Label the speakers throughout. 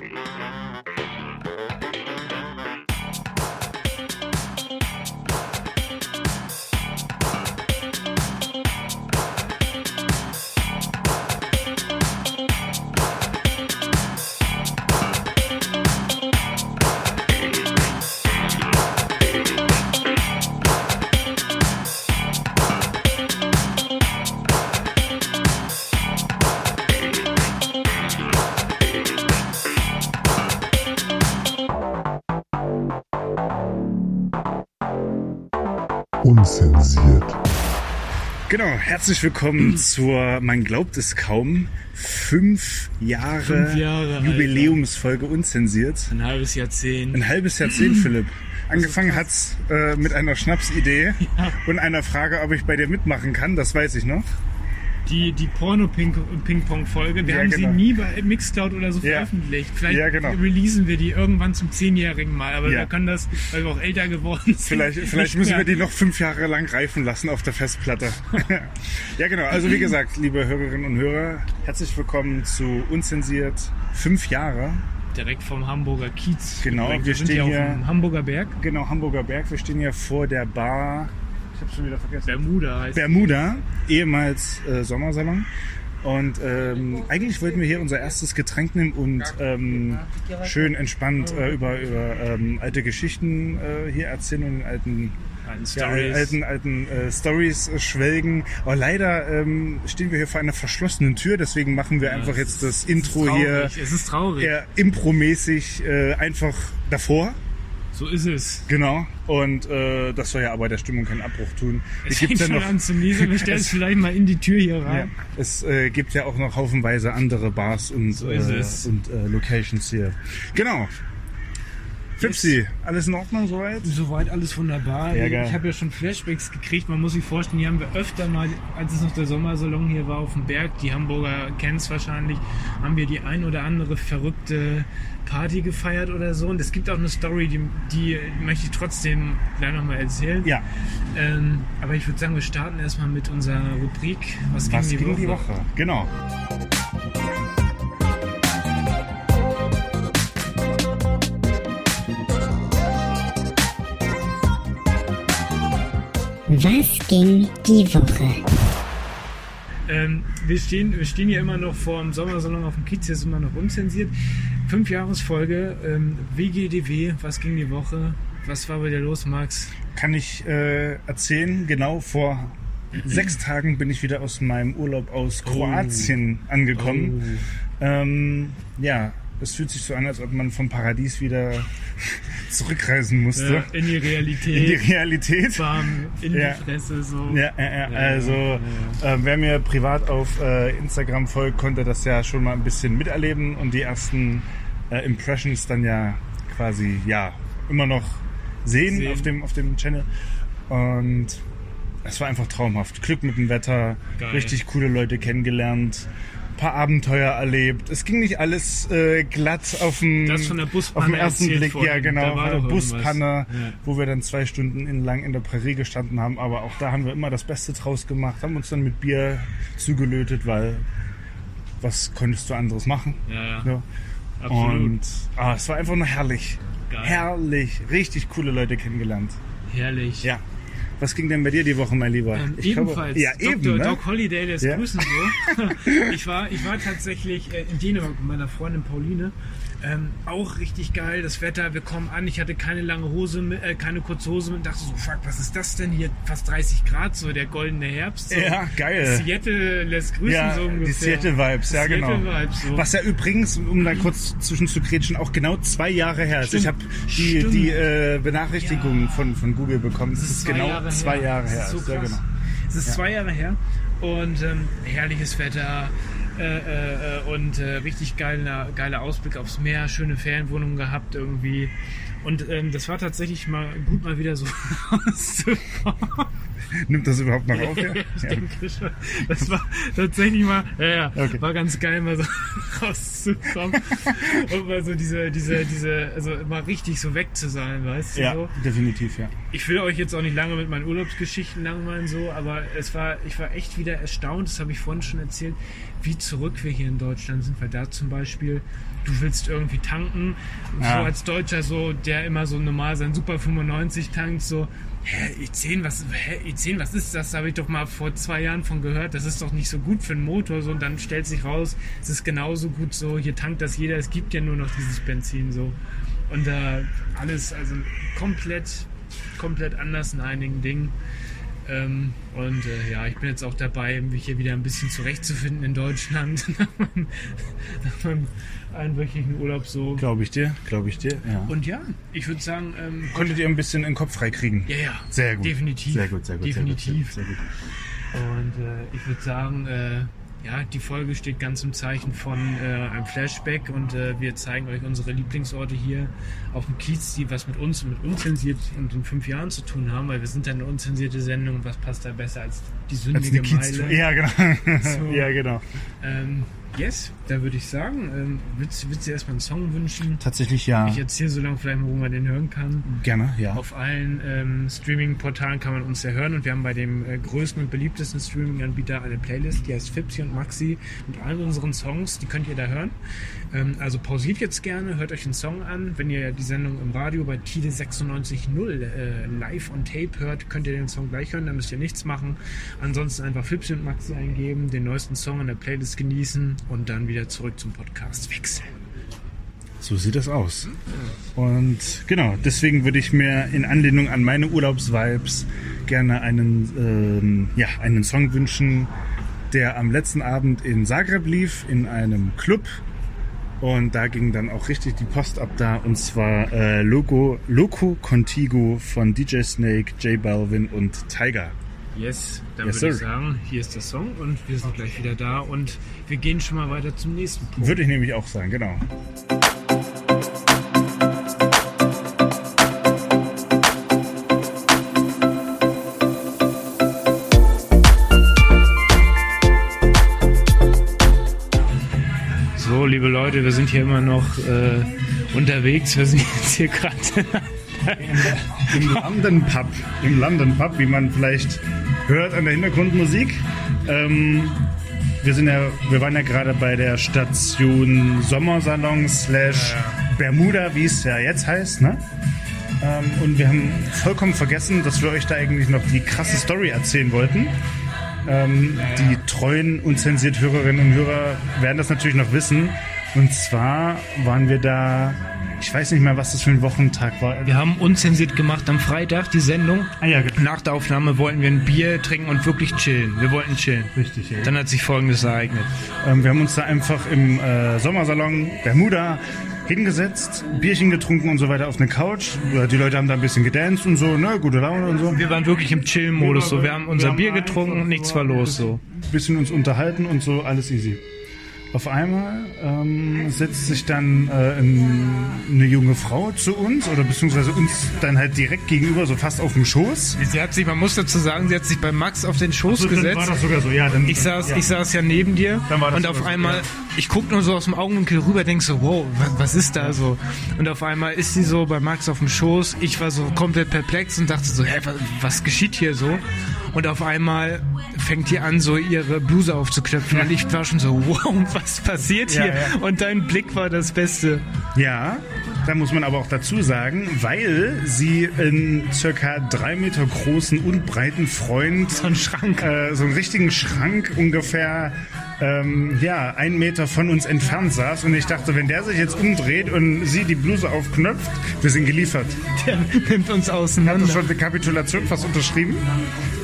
Speaker 1: Mm-hmm.
Speaker 2: Genau, herzlich willkommen zur, man glaubt es kaum, fünf Jahre,
Speaker 3: Fünf Jahre, Alter.
Speaker 2: Jubiläumsfolge unzensiert.
Speaker 3: Ein halbes Jahrzehnt.
Speaker 2: Ein halbes Jahrzehnt, Philipp. Angefangen hat's äh, mit einer Schnapsidee
Speaker 3: Ja.
Speaker 2: und einer Frage, ob ich bei dir mitmachen kann, das weiß ich noch.
Speaker 3: Die, die Porno-Ping-Pong-Folge, wir
Speaker 2: Ja,
Speaker 3: haben
Speaker 2: genau.
Speaker 3: sie nie bei Mixcloud oder so
Speaker 2: Ja.
Speaker 3: veröffentlicht. Vielleicht
Speaker 2: Ja, genau.
Speaker 3: releasen wir die irgendwann zum zehnjährigen Mal, aber wir können das, weil wir auch älter geworden sind.
Speaker 2: Vielleicht, vielleicht müssen wir die noch fünf Jahre lang reifen lassen auf der Festplatte. ja, genau. Also wie gesagt, liebe Hörerinnen und Hörer, herzlich willkommen zu Unzensiert fünf Jahre.
Speaker 3: direkt vom Hamburger Kiez.
Speaker 2: Genau, wir
Speaker 3: sind
Speaker 2: stehen
Speaker 3: hier
Speaker 2: hier-
Speaker 3: auf dem Hamburger Berg.
Speaker 2: Genau, Hamburger Berg. Wir stehen hier vor der Bar. Ich habe schon wieder vergessen.
Speaker 3: Bermuda heißt
Speaker 2: Bermuda, ehemals äh, Sommersalon. Und ähm, eigentlich wollten wir hier unser erstes Getränk nehmen und ähm, schön entspannt äh, über, über ähm, alte Geschichten äh, hier erzählen und in alten,
Speaker 3: Alten
Speaker 2: ja,
Speaker 3: Stories.
Speaker 2: alten, alten äh, Stories äh, schwelgen. Aber leider ähm, stehen wir hier vor einer verschlossenen Tür, deswegen machen wir einfach
Speaker 3: es
Speaker 2: jetzt das Intro
Speaker 3: traurig.
Speaker 2: hier
Speaker 3: Es ist traurig.
Speaker 2: eher impromäßig äh, einfach davor.
Speaker 3: So ist es.
Speaker 2: Genau. Und äh, das soll ja aber der Stimmung keinen Abbruch tun.
Speaker 3: Es fängt
Speaker 2: ja
Speaker 3: schon an zu niesen. Wir stellen es vielleicht mal in die Tür hier
Speaker 2: Ja,
Speaker 3: rein.
Speaker 2: es äh, gibt ja auch noch haufenweise andere Bars und,
Speaker 3: So
Speaker 2: äh, und äh, Locations hier. Genau. Fipsi, alles in Ordnung soweit?
Speaker 3: Soweit alles wunderbar.
Speaker 2: Ja,
Speaker 3: ich habe ja schon Flashbacks gekriegt. Man muss sich vorstellen, die haben wir öfter mal, als es noch der Sommersalon hier war auf dem Berg, die Hamburger kennen es wahrscheinlich, haben wir die ein oder andere verrückte Party gefeiert oder so. Und es gibt auch eine Story, die, die möchte ich trotzdem gleich nochmal erzählen.
Speaker 2: Ja.
Speaker 3: Ähm, aber ich würde sagen, wir starten erstmal mit unserer Rubrik. Was,
Speaker 2: Was
Speaker 3: ging, die,
Speaker 2: ging
Speaker 3: Woche?
Speaker 2: die Woche? Genau.
Speaker 4: Was ging die Woche?
Speaker 3: Ähm, wir, stehen, wir stehen hier immer noch vor dem Sommersalon auf dem Kiez, hier ist immer noch unzensiert. Fünf Jahresfolge, ähm, WGDW, was ging die Woche? Was war bei dir los, Max?
Speaker 2: Kann ich äh, erzählen, genau vor sechs Tagen bin ich wieder aus meinem Urlaub aus Kroatien angekommen. Ähm, ja, es fühlt sich so an, als ob man vom Paradies wieder zurückreisen musste.
Speaker 3: In die Realität.
Speaker 2: In die Realität.
Speaker 3: Bam, in
Speaker 2: Ja.
Speaker 3: die Fresse so.
Speaker 2: Ja, ja, ja, also Äh, wer mir privat auf äh, Instagram folgt, konnte das ja schon mal ein bisschen miterleben und die ersten äh, Impressions dann ja quasi ja immer noch sehen,
Speaker 3: Sehen.
Speaker 2: auf dem auf dem Channel und es war einfach traumhaft. Glück mit dem Wetter,
Speaker 3: Geil.
Speaker 2: richtig coole Leute kennengelernt. Paar Abenteuer erlebt. Es ging nicht alles äh, glatt auf dem,
Speaker 3: von der
Speaker 2: auf den ersten Blick.
Speaker 3: vorhin.
Speaker 2: Ja, genau,
Speaker 3: doch irgendwas.
Speaker 2: Buspanne,
Speaker 3: Ja.
Speaker 2: wo wir dann zwei Stunden in, lang in der Prärie gestanden haben. Aber auch da haben wir immer das Beste draus gemacht, haben uns dann mit Bier zugelötet, weil was konntest du anderes machen?
Speaker 3: Ja, ja.
Speaker 2: Ja.
Speaker 3: Absolut.
Speaker 2: Und ah, es war einfach nur herrlich.
Speaker 3: Geil.
Speaker 2: Herrlich. Richtig coole Leute kennengelernt.
Speaker 3: Herrlich.
Speaker 2: Ja. Was ging denn bei dir die Woche, mein Lieber?
Speaker 3: Ähm,
Speaker 2: Ich glaube-
Speaker 3: ebenfalls.
Speaker 2: ja,
Speaker 3: Dr.
Speaker 2: eben. Ne?
Speaker 3: Doc Holiday, der ist
Speaker 2: Ja.
Speaker 3: grüßen so. ich, war, ich war tatsächlich äh, in Dänemark mit meiner Freundin Pauline. Ähm, auch richtig geil, das Wetter, wir kommen an, ich hatte keine lange Hose, mit, äh, keine kurze Hose mit und dachte so, fuck, was ist das denn hier? Fast 30 Grad, so der goldene Herbst. So.
Speaker 2: Ja, geil.
Speaker 3: Seattle lässt grüßen
Speaker 2: Ja,
Speaker 3: so ungefähr.
Speaker 2: die Seattle-Vibes, ja genau.
Speaker 3: Seattle-Vibes, so.
Speaker 2: Was ja übrigens, um da kurz zwischen zu grätschen, auch genau zwei Jahre her ist. Ich habe die, die äh, Benachrichtigung
Speaker 3: Ja.
Speaker 2: von, von Google bekommen. Das ist, genau zwei Jahre her.
Speaker 3: Das ist so
Speaker 2: Ja,
Speaker 3: krass.
Speaker 2: genau.
Speaker 3: Es ist zwei Jahre her und ähm, herrliches Wetter äh, äh, äh, und äh, richtig geiler, geiler Ausblick aufs Meer, schöne Ferienwohnung gehabt irgendwie. Und ähm, das war tatsächlich mal gut, mal wieder so rauszukommen.
Speaker 2: Nimmt das überhaupt noch auf? Ja?
Speaker 3: ich denke schon. Das war tatsächlich mal, ja, ja,
Speaker 2: Okay.
Speaker 3: war ganz geil, mal so rauszukommen und mal so diese, diese, diese, also mal richtig so weg zu sein, weißt du?
Speaker 2: ja,
Speaker 3: So.
Speaker 2: definitiv, ja.
Speaker 3: Ich will euch jetzt auch nicht lange mit meinen Urlaubsgeschichten langweilen so, aber es war, ich war echt wieder erstaunt, das habe ich vorhin schon erzählt, wie zurück wir hier in Deutschland sind, weil da zum Beispiel, du willst irgendwie tanken,
Speaker 2: Ja.
Speaker 3: so als Deutscher so, der immer so normal sein Super 95 tankt, so, hä, I10, was, hä, I10, was ist das? Da habe ich doch mal vor zwei Jahren von gehört, das ist doch nicht so gut für einen Motor, so, und dann stellt sich raus, es ist genauso gut so, hier tankt das jeder, es gibt ja nur noch dieses Benzin, so. Und da alles, also komplett komplett anders in einigen Dingen. Ähm, und äh, ja, ich bin jetzt auch dabei, mich hier wieder ein bisschen zurechtzufinden in Deutschland. nach meinem- nach meinem einwöchigen Urlaub so.
Speaker 2: Glaube ich dir, glaube ich dir, ja.
Speaker 3: Und ja, ich würde sagen, ähm,
Speaker 2: Konntet ihr ein bisschen den Kopf freikriegen?
Speaker 3: ja, ja,
Speaker 2: Sehr gut.
Speaker 3: definitiv.
Speaker 2: Sehr gut, sehr gut.
Speaker 3: Definitiv.
Speaker 2: Sehr gut. Sehr gut.
Speaker 3: Und äh, ich würde sagen, äh, ja, die Folge steht ganz im Zeichen von äh, einem Flashback und äh, wir zeigen euch unsere Lieblingsorte hier auf dem Kiez, die was mit uns und mit unzensiert und in fünf Jahren zu tun haben, weil wir sind ja eine unzensierte Sendung. Was passt da besser als die
Speaker 2: Als
Speaker 3: sündige
Speaker 2: Kiez
Speaker 3: Meile?
Speaker 2: ja, genau.
Speaker 3: So.
Speaker 2: ja, genau.
Speaker 3: Ähm, yes, da würde ich sagen, ähm, willst, willst du erstmal einen Song wünschen?
Speaker 2: Tatsächlich ja.
Speaker 3: Ich erzähle so lange vielleicht mal, wo man den hören kann.
Speaker 2: Gerne, ja.
Speaker 3: Auf allen ähm, Streaming-Portalen kann man uns ja hören und wir haben bei dem äh, größten und beliebtesten Streaming-Anbieter eine Playlist, die heißt Fipsi und Maxi mit allen unseren Songs, die könnt ihr da hören. Ähm, also pausiert jetzt gerne, hört euch den Song an. Wenn ihr die Sendung im Radio bei Tide 96.0 äh, live on Tape hört, könnt ihr den Song gleich hören, da müsst ihr nichts machen. Ansonsten einfach Fipsi und Maxi eingeben, den neuesten Song in der Playlist genießen und dann wieder zurück zum Podcast wechseln.
Speaker 2: So sieht das aus. Und genau, deswegen würde ich mir in Anlehnung an meine Urlaubsvibes gerne einen, ähm, ja, einen Song wünschen, der am letzten Abend in Zagreb lief, in einem Club. Und da ging dann auch richtig die Post ab da. Und zwar äh, Loco, Loco Contigo von DJ Snake, J Balvin und Tiger.
Speaker 3: Yes, dann
Speaker 2: Yes,
Speaker 3: würde ich
Speaker 2: sir.
Speaker 3: sagen, hier ist der Song und wir sind gleich wieder da und wir gehen schon mal weiter zum nächsten Punkt.
Speaker 2: Würde ich nämlich auch sagen, genau.
Speaker 3: So, liebe Leute, wir sind hier immer noch äh, unterwegs. Wir sind jetzt hier gerade.
Speaker 2: Im London Pub. Im London Pub, wie man vielleicht hört an der Hintergrundmusik. Ähm, wir, sind ja, wir waren ja gerade bei der Station Sommersalon slash Bermuda, wie es ja jetzt heißt. Ne? Ähm, und wir haben vollkommen vergessen, dass wir euch da eigentlich noch die krasse Story erzählen wollten. Ähm, Die treuen, unzensiert Hörerinnen und Hörer werden das natürlich noch wissen. Und zwar waren wir da, ich weiß nicht mehr, was das für ein Wochentag war.
Speaker 3: Wir haben unzensiert gemacht am Freitag die Sendung.
Speaker 2: Ah ja, genau.
Speaker 3: Nach der Aufnahme wollten wir ein Bier trinken und wirklich chillen. Wir wollten chillen.
Speaker 2: Richtig, ja.
Speaker 3: Dann hat sich Folgendes ereignet.
Speaker 2: Ähm, wir haben uns da einfach im äh, Sommersalon Bermuda hingesetzt, Bierchen getrunken und so weiter auf eine Couch. Die Leute haben da ein bisschen gedanced und so, ne, gute Laune und so.
Speaker 3: Wir waren wirklich im Chill-Modus. So, wir haben unser
Speaker 2: Wir haben
Speaker 3: Bier getrunken und nichts war los. So.
Speaker 2: bisschen uns unterhalten und so, alles easy. Auf einmal ähm, setzt sich dann äh, ein, eine junge Frau zu uns oder beziehungsweise uns dann halt direkt gegenüber, so fast auf dem Schoß.
Speaker 3: Sie hat sich, man muss dazu sagen, sie hat sich bei Max auf den Schoß gesetzt.
Speaker 2: war das sogar so, ja. Dann,
Speaker 3: Ich saß,
Speaker 2: ja.
Speaker 3: ich saß ja neben dir
Speaker 2: Dann
Speaker 3: und auf
Speaker 2: so,
Speaker 3: einmal,
Speaker 2: ja.
Speaker 3: ich guck nur so aus dem Augenwinkel rüber, denk so, wow, was, was ist da so? Und auf einmal ist sie so bei Max auf dem Schoß. Ich war so komplett perplex und dachte so, hä, was, was geschieht hier so? Und auf einmal fängt die an, so ihre Bluse aufzuknöpfen und ich war schon so, wow, was passiert
Speaker 2: Ja,
Speaker 3: hier?
Speaker 2: ja.
Speaker 3: Und dein Blick war das Beste.
Speaker 2: Ja, da muss man aber auch dazu sagen, weil sie einen circa drei Meter großen und breiten Freund,
Speaker 3: So ein Schrank.
Speaker 2: äh, so einen richtigen Schrank ungefähr, ähm, ja, einen Meter von uns entfernt saß. Und ich dachte, wenn der sich jetzt umdreht und sie die Bluse aufknöpft, wir sind geliefert.
Speaker 3: Der nimmt uns auseinander.
Speaker 2: das schon eine Kapitulation fast unterschrieben.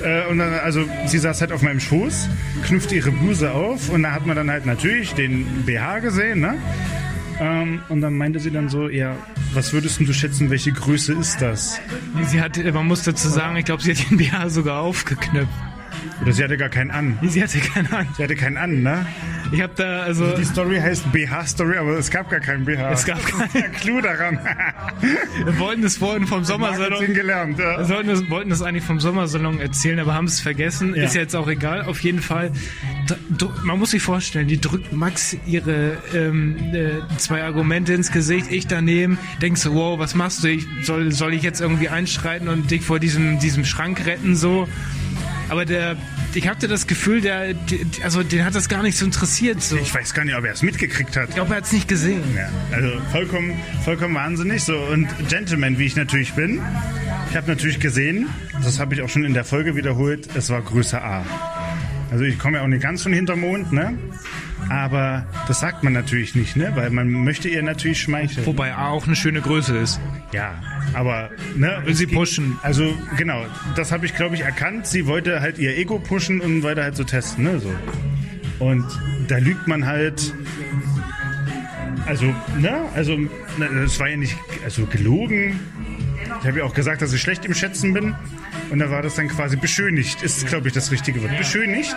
Speaker 2: Äh, und dann, also sie saß halt auf meinem Schoß, knüpfte ihre Bluse auf und da hat man dann halt natürlich den BH gesehen, ne? Ähm, und dann meinte sie dann so, ja, was würdest du schätzen, welche Größe ist das?
Speaker 3: Sie hat, man muss dazu sagen, ich glaube, sie hat den BH sogar aufgeknöpft.
Speaker 2: Oder sie hatte gar keinen an.
Speaker 3: Sie hatte keine Ahnung.
Speaker 2: Sie hatte keinen an, ne?
Speaker 3: Ich habe da also.
Speaker 2: Die Story heißt BH-Story, aber es gab gar keinen BH.
Speaker 3: Es gab
Speaker 2: keinen Der Clou daran.
Speaker 3: Wir wollten es vorhin vom Sommersalon.
Speaker 2: Gelernt, ja.
Speaker 3: Wir sollten es, wollten es eigentlich vom Sommersalon erzählen, aber haben es vergessen.
Speaker 2: Ja.
Speaker 3: Ist jetzt auch egal. Auf jeden Fall, man muss sich vorstellen, die drückt Max ihre ähm, äh, zwei Argumente ins Gesicht, ich daneben, denkst du, wow, was machst du? Ich, soll, soll ich jetzt irgendwie einschreiten und dich vor diesem, diesem Schrank retten, so? Aber der, ich hatte das Gefühl, der, also den hat das gar nicht so interessiert. So.
Speaker 2: Ich weiß gar nicht, ob er es mitgekriegt hat.
Speaker 3: Ich glaube, er hat es nicht gesehen.
Speaker 2: Ja, also vollkommen, vollkommen wahnsinnig. So und Gentleman, wie ich natürlich bin. Ich habe natürlich gesehen, das habe ich auch schon in der Folge wiederholt. Es war Größe A. Also ich komme ja auch nicht ganz von Hintermond, ne? Aber das sagt man natürlich nicht, ne? Weil man möchte ihr natürlich schmeicheln.
Speaker 3: Wobei A auch eine schöne Größe ist.
Speaker 2: Ja, aber ne?
Speaker 3: Will
Speaker 2: es
Speaker 3: sie pushen.
Speaker 2: Also genau, das habe ich glaube ich erkannt. Sie wollte halt ihr Ego pushen und weiter halt so testen, ne? So. Und da lügt man halt. Also, ne? Also, ne, das war ja nicht also gelogen. Ich habe ja auch gesagt, dass ich schlecht im Schätzen bin. Und da war das dann quasi beschönigt, ist, glaube ich, das richtige Wort. Beschönigt.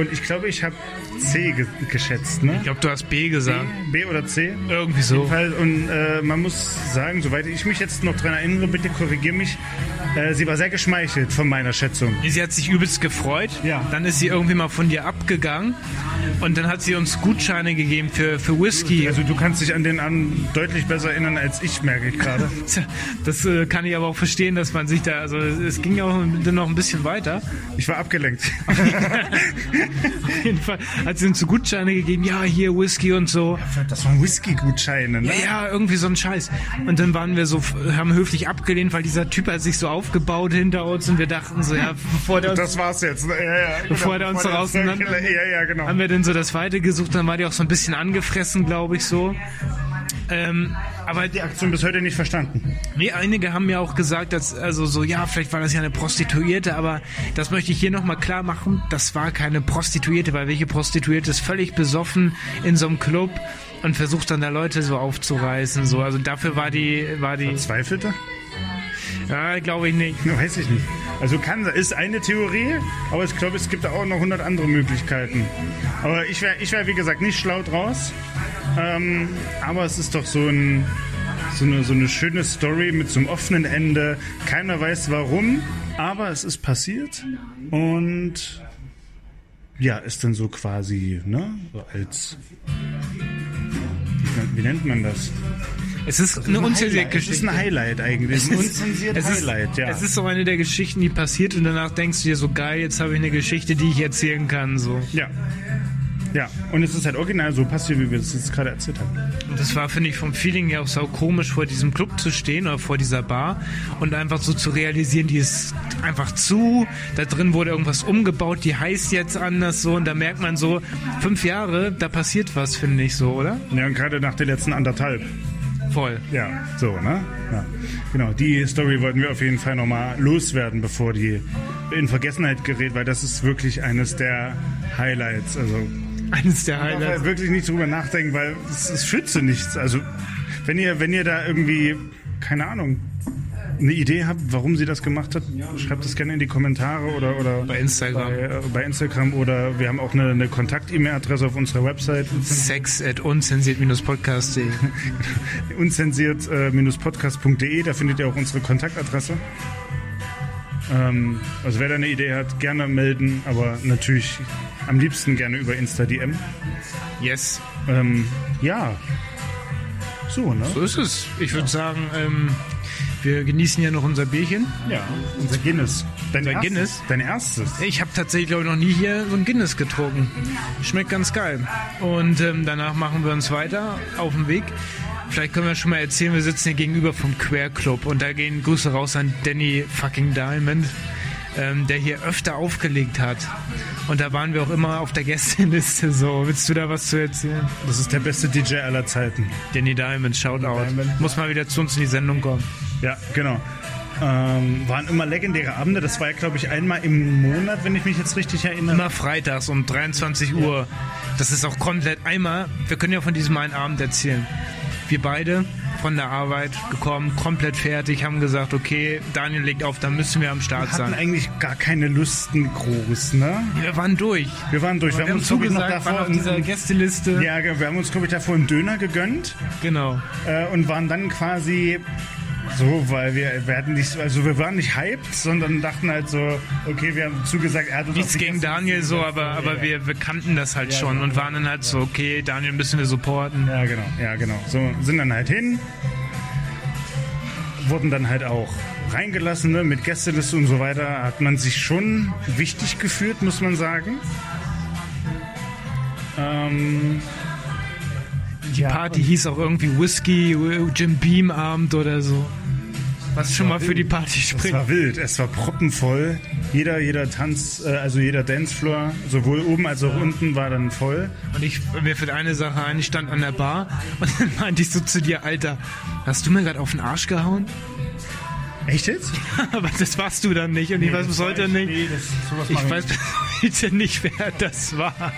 Speaker 2: Und ich glaube, ich habe C ge geschätzt, ne?
Speaker 3: Ich glaube, du hast B gesagt.
Speaker 2: B oder C?
Speaker 3: Irgendwie so.
Speaker 2: Und äh, man muss sagen, soweit ich mich jetzt noch dran erinnere, bitte korrigier mich, äh, sie war sehr geschmeichelt von meiner Schätzung.
Speaker 3: Sie hat sich übelst gefreut.
Speaker 2: Ja.
Speaker 3: Dann ist sie irgendwie mal von dir abgegangen. Und dann hat sie uns Gutscheine gegeben für, für Whisky.
Speaker 2: Also du kannst dich an den an deutlich besser erinnern als ich, merke ich gerade.
Speaker 3: Das äh, kann ich aber auch verstehen, dass man sich da, also es ging ja auch noch ein bisschen weiter.
Speaker 2: Ich war abgelenkt.
Speaker 3: Auf jeden Fall hat sie uns so Gutscheine gegeben, ja, hier Whisky und so.
Speaker 2: Das waren Whisky-Gutscheine, ne?
Speaker 3: Ja, ja, irgendwie so ein Scheiß. Und dann waren wir so, haben höflich abgelehnt, weil dieser Typ hat sich so aufgebaut hinter uns und wir dachten so, ja, bevor der uns
Speaker 2: Das war's jetzt. ne? Ja, ja,
Speaker 3: Bevor der uns
Speaker 2: der
Speaker 3: draußen-
Speaker 2: Circle- Ja, ja, genau.
Speaker 3: haben wir dann so das Weite gesucht, dann war die auch so ein bisschen angefressen, glaube ich, so. Ähm, aber
Speaker 2: Die Aktion bis heute nicht verstanden.
Speaker 3: Nee, einige haben ja auch gesagt, dass, also so, ja, vielleicht war das ja eine Prostituierte, aber das möchte ich hier nochmal klar machen, das war keine Prostituierte, weil welche Prostituierte ist völlig besoffen in so einem Club und versucht dann da Leute so aufzureißen, so, also dafür war die, war die,
Speaker 2: Zweifelte?
Speaker 3: Ja, glaube ich nicht.
Speaker 2: Weiß ich nicht. Also kann ist eine Theorie, aber ich glaube, es gibt auch noch 100 andere Möglichkeiten. Aber ich wäre, ich wär, wie gesagt, nicht schlau draus. Ähm, aber es ist doch so, ein, so, eine, so eine schöne Story mit so einem offenen Ende. Keiner weiß warum, aber es ist passiert. Und ja, ist dann so quasi, ne, so als, wie nennt man das?
Speaker 3: Es ist eine unzensierte
Speaker 2: Highlight. Es ist
Speaker 3: Geschichte.
Speaker 2: ein Highlight eigentlich. Es ist ein unzensiertes
Speaker 3: es ist,
Speaker 2: Highlight, ja.
Speaker 3: Es ist so eine der Geschichten, die passiert und danach denkst du dir so geil, jetzt habe ich eine Geschichte, die ich erzählen kann, so.
Speaker 2: Ja. Ja, und es ist halt original so passiert, wie wir das jetzt gerade erzählt haben.
Speaker 3: Und das war, finde ich, vom Feeling her auch sau komisch, vor diesem Club zu stehen oder vor dieser Bar und einfach so zu realisieren, die ist einfach zu, da drin wurde irgendwas umgebaut, die heißt jetzt anders so und da merkt man so, fünf Jahre, da passiert was, finde ich so, oder?
Speaker 2: Ja, und gerade nach den letzten anderthalb.
Speaker 3: Voll.
Speaker 2: Ja, so, ne? Ja. Genau, die Story wollten wir auf jeden Fall nochmal loswerden, bevor die in Vergessenheit gerät, weil das ist wirklich eines der Highlights. Also,
Speaker 3: Eines der Highlights.
Speaker 2: halt wirklich nicht drüber nachdenken, weil es, es schütze nichts. Also, wenn ihr, wenn ihr da irgendwie, keine Ahnung, eine Idee habt, warum sie das gemacht hat, schreibt das gerne in die Kommentare oder, oder
Speaker 3: Bei Instagram.
Speaker 2: Bei, äh, bei Instagram oder wir haben auch eine, eine Kontakt-E-Mail-Adresse auf unserer Website
Speaker 3: Sex at unzensiert-podcast.de.
Speaker 2: unzensiert-podcast.de, da findet ihr auch unsere Kontaktadresse. Ähm, also wer da eine Idee hat, gerne melden, aber natürlich am liebsten gerne über Insta-DM.
Speaker 3: Yes.
Speaker 2: Ähm, ja, so, ne?
Speaker 3: So ist es. Ich würde sagen, ähm, wir genießen ja noch unser Bierchen.
Speaker 2: Ja, unser Guinness. Dein
Speaker 3: Unser
Speaker 2: erstes,
Speaker 3: Guinness?
Speaker 2: Dein erstes.
Speaker 3: Ich habe tatsächlich, glaube ich, noch nie hier so ein Guinness getrunken. Schmeckt ganz geil. Und ähm, danach machen wir uns weiter auf den Weg. Vielleicht können wir schon mal erzählen, wir sitzen hier gegenüber vom Queer Club und da gehen Grüße raus an Danny fucking Diamond, ähm, der hier öfter aufgelegt hat. Und da waren wir auch immer auf der Gästeliste so. Willst du da was zu erzählen?
Speaker 2: Das ist der beste DJ aller Zeiten.
Speaker 3: Danny Diamond, Shoutout.
Speaker 2: Diamond.
Speaker 3: Muss mal wieder zu uns in die Sendung kommen.
Speaker 2: Ja, genau. Ähm, waren immer legendäre Abende. Das war ja, glaube ich, einmal im Monat, wenn ich mich jetzt richtig erinnere.
Speaker 3: Immer freitags um 23 Uhr. Das ist auch komplett einmal. Wir können ja von diesem einen Abend erzählen. Wir beide von der Arbeit gekommen, komplett fertig, haben gesagt, okay, Daniel legt auf, dann müssen wir am Start
Speaker 2: Wir hatten
Speaker 3: sein.
Speaker 2: eigentlich gar keine Lusten groß, ne?
Speaker 3: Wir waren durch.
Speaker 2: Wir waren durch. Wir,
Speaker 3: Wir haben
Speaker 2: uns, ich, noch
Speaker 3: zugesagt, waren
Speaker 2: davor
Speaker 3: auf dieser Gästeliste.
Speaker 2: ja, wir haben uns, glaube ich, davor einen Döner gegönnt
Speaker 3: Genau.
Speaker 2: äh, und waren dann quasi so, weil wir werden nicht, also wir waren nicht hyped, sondern dachten halt so, okay, wir haben zugesagt, er hat uns
Speaker 3: Nichts gegen Daniel so, aber,
Speaker 2: Ja,
Speaker 3: aber
Speaker 2: ja.
Speaker 3: wir, wir kannten das halt schon und waren dann halt so, okay, Daniel müssen wir supporten.
Speaker 2: Ja, genau, ja, genau. So sind dann halt hin, wurden dann halt auch reingelassen, ne, mit Gästeliste und so weiter. Hat man sich schon wichtig gefühlt, muss man sagen. Ähm,
Speaker 3: Die Party hieß auch irgendwie Whisky, Jim Beam Abend oder so. Was schon mal für die Party
Speaker 2: es
Speaker 3: spricht.
Speaker 2: war wild, es war proppenvoll. Jeder, jeder Tanz, äh, also jeder Dancefloor, sowohl oben als auch unten, war dann voll.
Speaker 3: Und ich mir für eine Sache ein, ich stand an der Bar und dann meinte ich so zu dir, Alter, hast du mir gerade auf den Arsch gehauen?
Speaker 2: Echt jetzt?
Speaker 3: Aber das warst du dann nicht und ich weiß bis heute nicht.
Speaker 2: Nee, das,
Speaker 3: Ich weiß bis heute nicht, wer das war.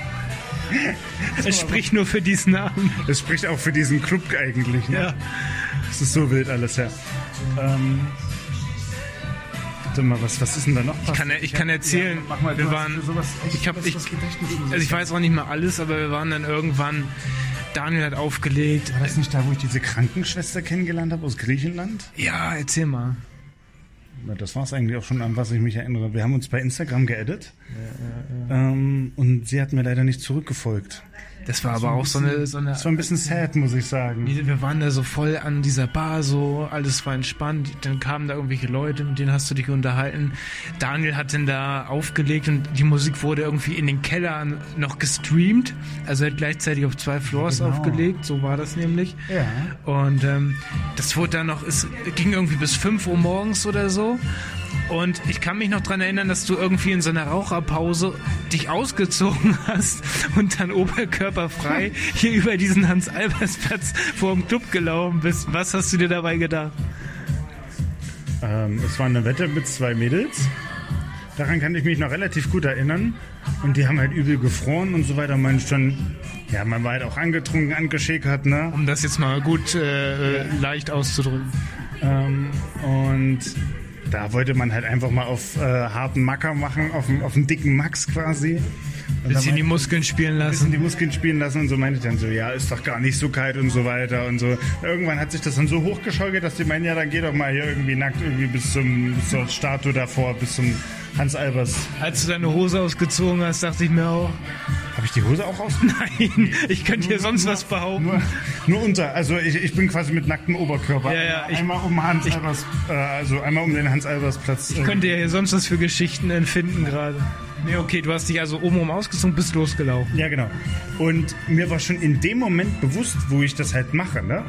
Speaker 3: Es spricht nur für diesen Namen.
Speaker 2: Das spricht auch für diesen Club eigentlich. Ne?
Speaker 3: Ja.
Speaker 2: Das ist so wild alles, ja. Ähm, warte mal, was, was ist denn da noch
Speaker 3: Ich kann, ich kann erzählen,
Speaker 2: mach mal,
Speaker 3: wir waren, ich habe, ich, also ich weiß auch nicht mal alles, aber wir waren dann irgendwann, Daniel hat aufgelegt.
Speaker 2: War das nicht da, wo ich diese Krankenschwester kennengelernt habe aus Griechenland?
Speaker 3: Ja, erzähl mal.
Speaker 2: Na, das war es eigentlich auch schon, an was ich mich erinnere. Wir haben uns bei Instagram geaddet ähm, und sie hat mir leider nicht zurückgefolgt.
Speaker 3: Das war aber auch so eine, so eine
Speaker 2: Das war ein bisschen sad, muss ich sagen.
Speaker 3: Wir waren da so voll an dieser Bar, so alles war entspannt. Dann kamen da irgendwelche Leute, mit denen hast du dich unterhalten. Daniel hat dann da aufgelegt und die Musik wurde irgendwie in den Keller noch gestreamt. Also er hat gleichzeitig auf zwei Floors
Speaker 2: Genau.
Speaker 3: aufgelegt, so war das nämlich.
Speaker 2: Ja.
Speaker 3: Und ähm, das wurde dann noch, es ging irgendwie bis 5 Uhr morgens oder so. Und ich kann mich noch dran erinnern, dass du irgendwie in so einer Raucherpause dich ausgezogen hast und dann oberkörperfrei hier über diesen Hans-Albers-Platz vor dem Club gelaufen bist. Was hast du dir dabei gedacht?
Speaker 2: Ähm, es war eine Wette mit zwei Mädels. Daran kann ich mich noch relativ gut erinnern. Und die haben halt übel gefroren und so weiter. Man schon, ja, man war halt auch angetrunken, angeschickert, ne?
Speaker 3: Um das jetzt mal gut äh, äh, leicht auszudrücken.
Speaker 2: Ähm, und da wollte man halt einfach mal auf äh, harten Macker machen, auf, auf den dicken Max quasi. Und
Speaker 3: Bisschen die Muskeln spielen
Speaker 2: bisschen
Speaker 3: lassen.
Speaker 2: die Muskeln spielen lassen und so meinte ich dann so, ja, ist doch gar nicht so kalt und so weiter und so. Irgendwann hat sich das dann so hochgeschaukelt, dass die meinen, ja, dann geh doch mal hier irgendwie nackt irgendwie bis zum bis zur Statue davor, bis zum Hans Albers.
Speaker 3: Als du deine Hose ausgezogen hast, dachte ich mir auch,
Speaker 2: Habe ich die Hose auch aus?
Speaker 3: nein, ich könnte hier sonst was behaupten.
Speaker 2: Nur, nur unter, also ich, ich bin quasi mit nacktem Oberkörper.
Speaker 3: Ja, ja, ich-
Speaker 2: einmal um Hans Albers, äh, also einmal um den Hans Albers Platz.
Speaker 3: Ich könnte ja hier sonst was für Geschichten empfinden gerade. Nee, okay, du hast dich also obenrum ausgezogen, bist losgelaufen.
Speaker 2: Ja, genau. Und mir war schon in dem Moment bewusst, wo ich das halt mache, ne?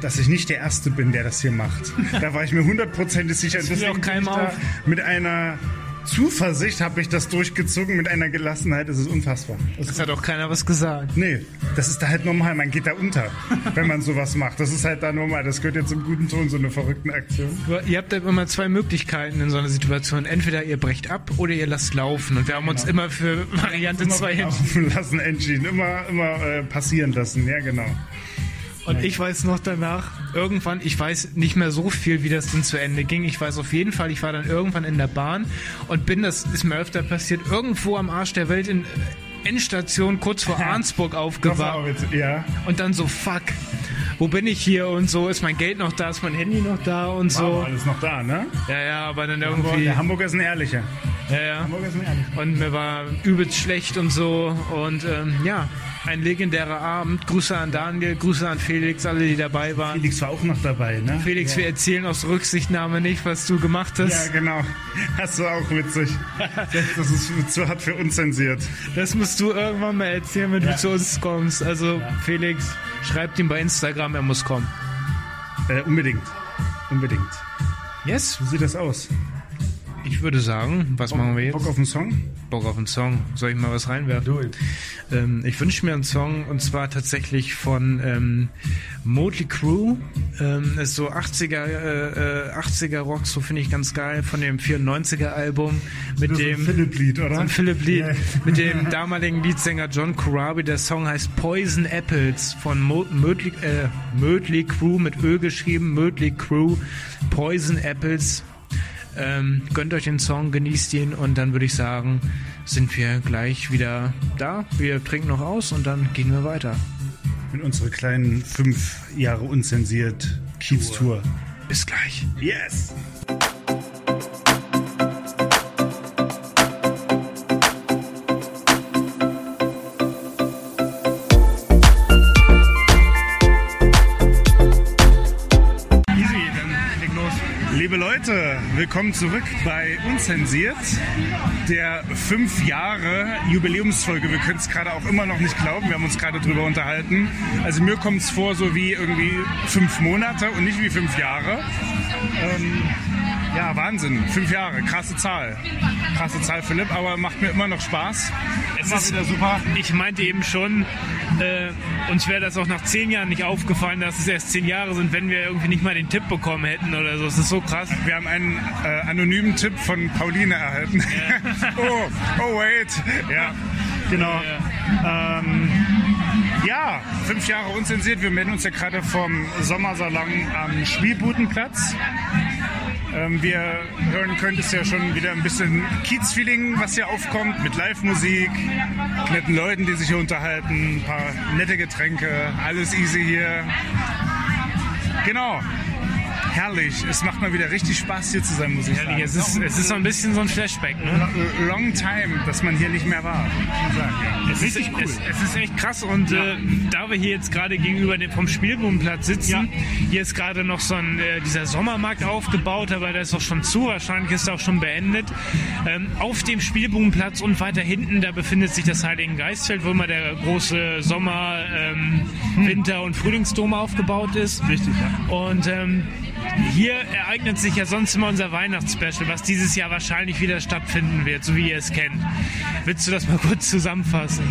Speaker 2: Dass ich nicht der Erste bin, der das hier macht. Da war ich mir hundertprozentig sicher.
Speaker 3: fiel auch keinem auf.
Speaker 2: Mit einer Zuversicht habe ich das durchgezogen, mit einer Gelassenheit. Das ist unfassbar. Das
Speaker 3: Es hat auch keiner was gesagt.
Speaker 2: Nee, das ist da halt normal. Man geht da unter, wenn man sowas macht. Das ist halt da normal. Das gehört jetzt zum guten Ton, so eine verrückten Aktion.
Speaker 3: Ihr habt da immer zwei Möglichkeiten in so einer Situation. Entweder ihr brecht ab oder ihr lasst laufen. Und wir haben uns immer für Variante
Speaker 2: Immer
Speaker 3: 2 entschieden.
Speaker 2: lassen entschieden. Immer, immer äh, passieren lassen. Ja, genau.
Speaker 3: Und ich weiß noch danach, irgendwann, ich weiß nicht mehr so viel, wie das denn zu Ende ging. Ich weiß auf jeden Fall, ich war dann irgendwann in der Bahn und bin, das ist mir öfter passiert, irgendwo am Arsch der Welt in Endstation kurz vor Arnsburg
Speaker 2: war
Speaker 3: aufgewacht.
Speaker 2: ja.
Speaker 3: Und dann so, fuck, wo bin ich hier und so, ist mein Geld noch da, ist mein Handy noch da und
Speaker 2: War
Speaker 3: so.
Speaker 2: alles noch da, ne?
Speaker 3: Ja, ja, aber dann
Speaker 2: Hamburg,
Speaker 3: irgendwie,
Speaker 2: der Hamburger ist ein ehrlicher.
Speaker 3: ja, ja.
Speaker 2: Hamburger ist ein ehrlicher.
Speaker 3: Und mir war übelst schlecht und so. Und ähm, ja, ein legendärer Abend. Grüße an Daniel, Grüße an Felix, alle, die dabei waren.
Speaker 2: Felix war auch noch dabei, ne?
Speaker 3: Felix, wir erzählen aus Rücksichtnahme nicht, was du gemacht hast.
Speaker 2: Ja, genau. Das war auch witzig. Das ist zu hart für unzensiert.
Speaker 3: Das musst du irgendwann mal erzählen, wenn du zu uns kommst. Also, Felix, schreibt ihm bei Instagram, er muss kommen.
Speaker 2: Äh, unbedingt. Unbedingt.
Speaker 3: Yes?
Speaker 2: Wie sieht das aus?
Speaker 3: Ich würde sagen, was machen wir jetzt?
Speaker 2: Bock auf einen Song?
Speaker 3: Bock auf einen Song. Soll ich mal was reinwerfen?
Speaker 2: Do it.
Speaker 3: Ähm, ich wünsche mir einen Song und zwar tatsächlich von ähm, Motley Crue. Ähm, ist so 80er, äh, äh, 80er Rock, so finde ich ganz geil, von dem 94er Album mit
Speaker 2: So
Speaker 3: dem
Speaker 2: Philipp-Lied, oder?
Speaker 3: so ein Philip Lied
Speaker 2: Ja.
Speaker 3: mit dem damaligen Leadsänger John Corabi. Der Song heißt Poison Apples von Mo Mötley, äh, Mötley Crue mit Ö geschrieben. Mötley Crue Poison Apples. Ähm, gönnt euch den Song, genießt ihn und dann würde ich sagen, sind wir gleich wieder da. Wir trinken noch aus und dann gehen wir weiter.
Speaker 2: Mit unserer kleinen fünf Jahre unzensiert Kiez-Tour.
Speaker 3: Bis gleich.
Speaker 2: Yes! Leute, willkommen zurück bei Unzensiert, der fünf Jahre Jubiläumsfolge. Wir können es gerade auch immer noch nicht glauben, wir haben uns gerade drüber unterhalten. Also mir kommt es vor so wie irgendwie fünf Monate und nicht wie fünf Jahre. Ähm, ja, Wahnsinn, fünf Jahre, krasse Zahl. Krasse Zahl, Philipp, aber macht mir immer noch Spaß.
Speaker 3: Es ist
Speaker 2: wieder super.
Speaker 3: Ich meinte eben schon, äh, uns wäre das auch nach zehn Jahren nicht aufgefallen, dass es erst zehn Jahre sind, wenn wir irgendwie nicht mal den Tipp bekommen hätten oder so. Es ist so krass.
Speaker 2: Wir haben einen äh, anonymen Tipp von Pauline erhalten. oh, oh wait. Ja, genau. Ähm, ja, fünf Jahre unzensiert. Wir melden uns ja gerade vom Sommersalon am Spielbudenplatz. Ähm, wir hören könnt es ja schon wieder ein bisschen Kiez-Feeling, was hier aufkommt, mit Live-Musik, netten Leuten, die sich hier unterhalten, ein paar nette Getränke, alles easy hier. Genau. Herrlich. Es macht mal wieder richtig Spaß, hier zu sein, muss ich
Speaker 3: Ehrlich,
Speaker 2: sagen.
Speaker 3: es ist, es ist so ein bisschen so ein Flashback, ne?
Speaker 2: Lo- Long time, dass man hier nicht mehr war. sagen, ja.
Speaker 3: Es ist, es, es ist echt krass und äh, da wir hier jetzt gerade gegenüber dem, vom Spielbodenplatz sitzen, hier ist gerade noch so ein, äh, dieser Sommermarkt aufgebaut, aber der ist auch schon zu, wahrscheinlich ist er auch schon beendet. Ähm, auf dem Spielbodenplatz und weiter hinten, da befindet sich das Heiligen Geistfeld, wo immer der große Sommer-, ähm, Winter- und Frühlingsdom aufgebaut ist.
Speaker 2: Richtig, ja.
Speaker 3: Und ähm, hier ereignet sich ja sonst immer unser Weihnachtsspecial, was dieses Jahr wahrscheinlich wieder stattfinden wird, so wie ihr es kennt. Willst du das mal kurz zusammenfassen?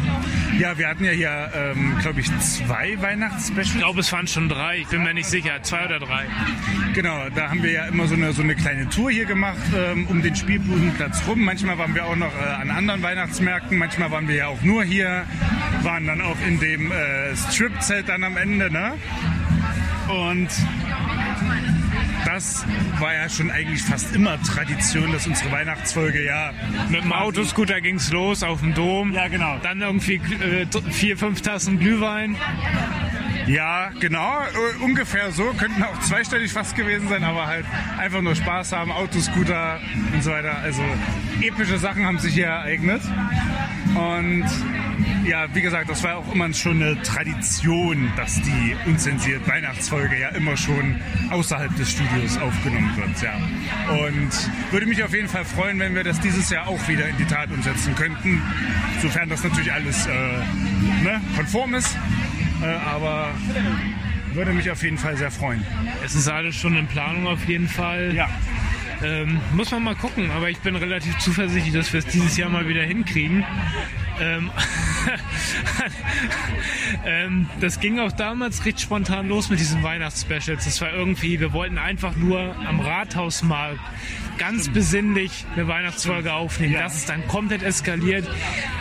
Speaker 2: Ja, wir hatten ja hier, ähm, glaube ich, zwei
Speaker 3: Ich
Speaker 2: Weihnachtsspecials.
Speaker 3: glaube, es waren schon drei. Ich bin mir nicht sicher. Zwei oder drei.
Speaker 2: Genau, da haben wir ja immer so eine, so eine kleine Tour hier gemacht ähm, um den Spielbudenplatz rum. Manchmal waren wir auch noch äh, an anderen Weihnachtsmärkten, manchmal waren wir ja auch nur hier, waren dann auch in dem äh, Strip-Zelt dann am Ende, ne? Und das war ja schon eigentlich fast immer Tradition, dass unsere Weihnachtsfolge ja
Speaker 3: Mit dem Autoscooter ging's los auf dem Dom.
Speaker 2: Ja, genau.
Speaker 3: Dann irgendwie äh, vier, fünf Tassen Glühwein.
Speaker 2: Ja, genau, äh, ungefähr so. Könnten auch zweistellig fast gewesen sein, aber halt einfach nur Spaß haben, Autoscooter und so weiter. Also epische Sachen haben sich hier ereignet. Und ja, wie gesagt, das war auch immer schon eine Tradition, dass die unzensiert Weihnachtsfolge ja immer schon außerhalb des Studios aufgenommen wird. Ja. Und würde mich auf jeden Fall freuen, wenn wir das dieses Jahr auch wieder in die Tat umsetzen könnten. Sofern das natürlich alles äh, ne, konform ist. Aber würde mich auf jeden Fall sehr freuen.
Speaker 3: Es ist alles schon in Planung auf jeden Fall.
Speaker 2: Ja.
Speaker 3: Ähm, muss man mal gucken, aber ich bin relativ zuversichtlich, dass wir es dieses Jahr mal wieder hinkriegen. Ähm, ähm, das ging auch damals recht spontan los mit diesen Weihnachtsspecials. Das war irgendwie, wir wollten einfach nur am Rathausmarkt ganz besinnlich eine Weihnachtsfolge aufnehmen.
Speaker 2: Ja.
Speaker 3: Das ist dann komplett eskaliert.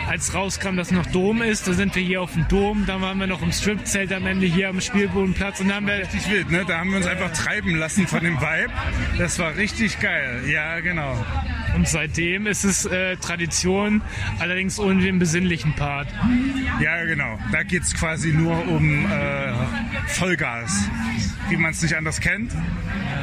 Speaker 3: Als rauskam, dass noch Dom ist, da sind wir hier auf dem Dom, dann waren wir noch im Stripzelt am Ende hier am Spielbodenplatz und dann haben wir
Speaker 2: Richtig wild, ne? Da haben wir uns einfach treiben lassen von dem Vibe. Das war richtig geil. Ja, genau.
Speaker 3: Und seitdem ist es äh, Tradition, allerdings ohne den besinnlichen Part.
Speaker 2: Ja, genau. Da geht es quasi nur um äh, Vollgas, wie man es nicht anders kennt.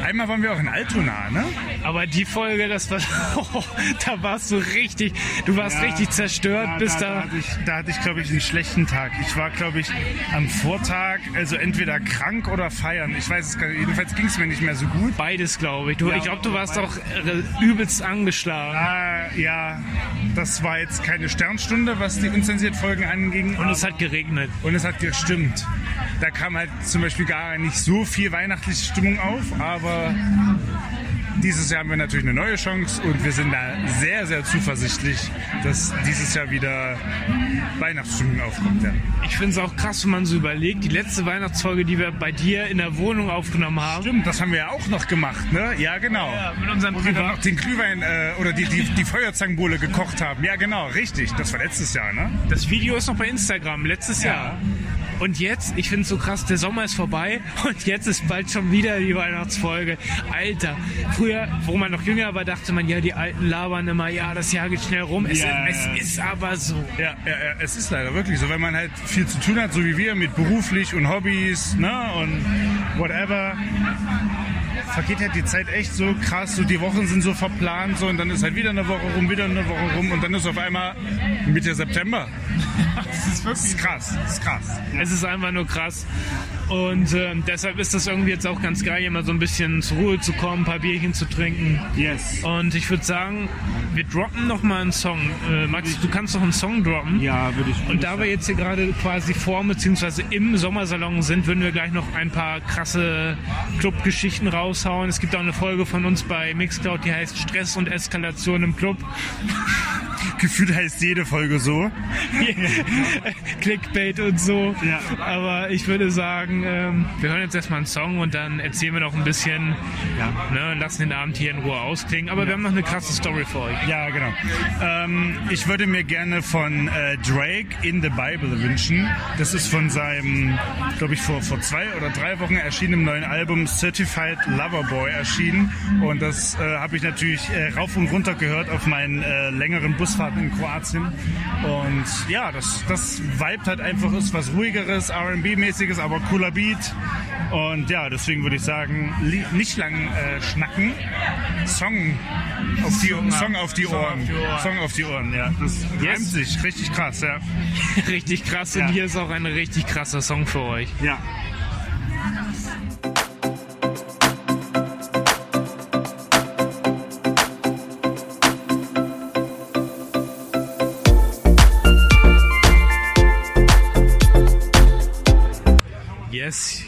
Speaker 2: Einmal waren wir auch in Altona, ne?
Speaker 3: Aber die Folge, das war, da warst du richtig, du warst
Speaker 2: Ja.
Speaker 3: richtig zerstört,
Speaker 2: Ja,
Speaker 3: bis
Speaker 2: da,
Speaker 3: da.
Speaker 2: da hatte ich, da hatte ich glaube ich, einen schlechten Tag. Ich war, glaube ich, am Vortag, also entweder krank oder feiern. Ich weiß es gar nicht. Jedenfalls ging es mir nicht mehr so gut.
Speaker 3: Beides, glaube ich. Du,
Speaker 2: Ja,
Speaker 3: ich glaube, du warst auch äh, übelst angeschlagen.
Speaker 2: Ah, ja, das war jetzt keine Sternstunde, was die unzensiert Folgen anging.
Speaker 3: Und es hat geregnet.
Speaker 2: Und es hat gestimmt. Da kam halt zum Beispiel gar nicht so viel weihnachtliche Stimmung auf, aber dieses Jahr haben wir natürlich eine neue Chance und wir sind da sehr, sehr zuversichtlich, dass dieses Jahr wieder Weihnachtsstimmung aufkommt. Ja.
Speaker 3: Ich finde es auch krass, wenn man so überlegt, die letzte Weihnachtsfolge, die wir bei dir in der Wohnung aufgenommen haben.
Speaker 2: Stimmt, das haben wir ja auch noch gemacht, ne? Ja, genau.
Speaker 3: Ja, mit unserem
Speaker 2: Wo wir dann noch den Glühwein äh, oder die, die, die Feuerzangenbowle gekocht haben. Ja, genau, richtig. Das war letztes Jahr, ne?
Speaker 3: Das Video ist noch bei Instagram, letztes
Speaker 2: Ja.
Speaker 3: Jahr. Und jetzt, ich finde es so krass, der Sommer ist vorbei und jetzt ist bald schon wieder die Weihnachtsfolge. Alter, früher, wo man noch jünger war, dachte man, ja, die Alten labern immer, ja, das Jahr geht schnell rum. Es,
Speaker 2: Ja.
Speaker 3: ist, es ist aber so.
Speaker 2: Ja, ja, ja, es ist leider wirklich so, wenn man halt viel zu tun hat, so wie wir, mit beruflich und Hobbys, ne, und whatever, vergeht halt die Zeit echt so krass, so die Wochen sind so verplant, so, und dann ist halt wieder eine Woche rum, wieder eine Woche rum, und dann ist auf einmal Mitte September.
Speaker 3: Das ist
Speaker 2: Das ist krass, das ist krass.
Speaker 3: Es ist einfach nur krass. Und ähm, deshalb ist das irgendwie jetzt auch ganz geil, hier mal so ein bisschen zur Ruhe zu kommen, ein paar Bierchen zu trinken.
Speaker 2: Yes.
Speaker 3: Und ich würde sagen, wir droppen noch mal einen Song. Äh, Max, du kannst noch einen Song droppen.
Speaker 2: Ja, würde ich.
Speaker 3: Und da wir jetzt hier gerade quasi vor bzw. im Sommersalon sind, würden wir gleich noch ein paar krasse Clubgeschichten raushauen. Es gibt auch eine Folge von uns bei Mixcloud, die heißt Stress und Eskalation im Club.
Speaker 2: Gefühlt heißt jede Folge so.
Speaker 3: Clickbait und so.
Speaker 2: Ja.
Speaker 3: Aber ich würde sagen, ähm, wir hören jetzt erstmal einen Song und dann erzählen wir noch ein bisschen,
Speaker 2: Ja.
Speaker 3: ne, lassen den Abend hier in Ruhe ausklingen. Aber wir haben noch eine krasse Story für euch.
Speaker 2: Ja, genau. Ähm, ich würde mir gerne von äh, Drake in the Bible wünschen. Das ist von seinem, glaube ich, vor, vor zwei oder drei Wochen erschienenem neuen Album Certified Lover Boy erschienen. Und das äh, habe ich natürlich äh, rauf und runter gehört auf meinen äh, längeren Busfahrten in Kroatien. Und ja, das, das vibet halt einfach, ist was ruhigeres, R&B-mäßiges, aber cooler Beat. Und ja, deswegen würde ich sagen, nicht lang äh, schnacken, Song auf die, Song auf die
Speaker 3: Song
Speaker 2: Ohren.
Speaker 3: auf die Ohren.
Speaker 2: Song auf die Ohren, ja. Das reimt sich. Richtig krass, ja.
Speaker 3: richtig krass
Speaker 2: Ja.
Speaker 3: und hier ist auch ein richtig krasser Song für euch.
Speaker 2: Ja.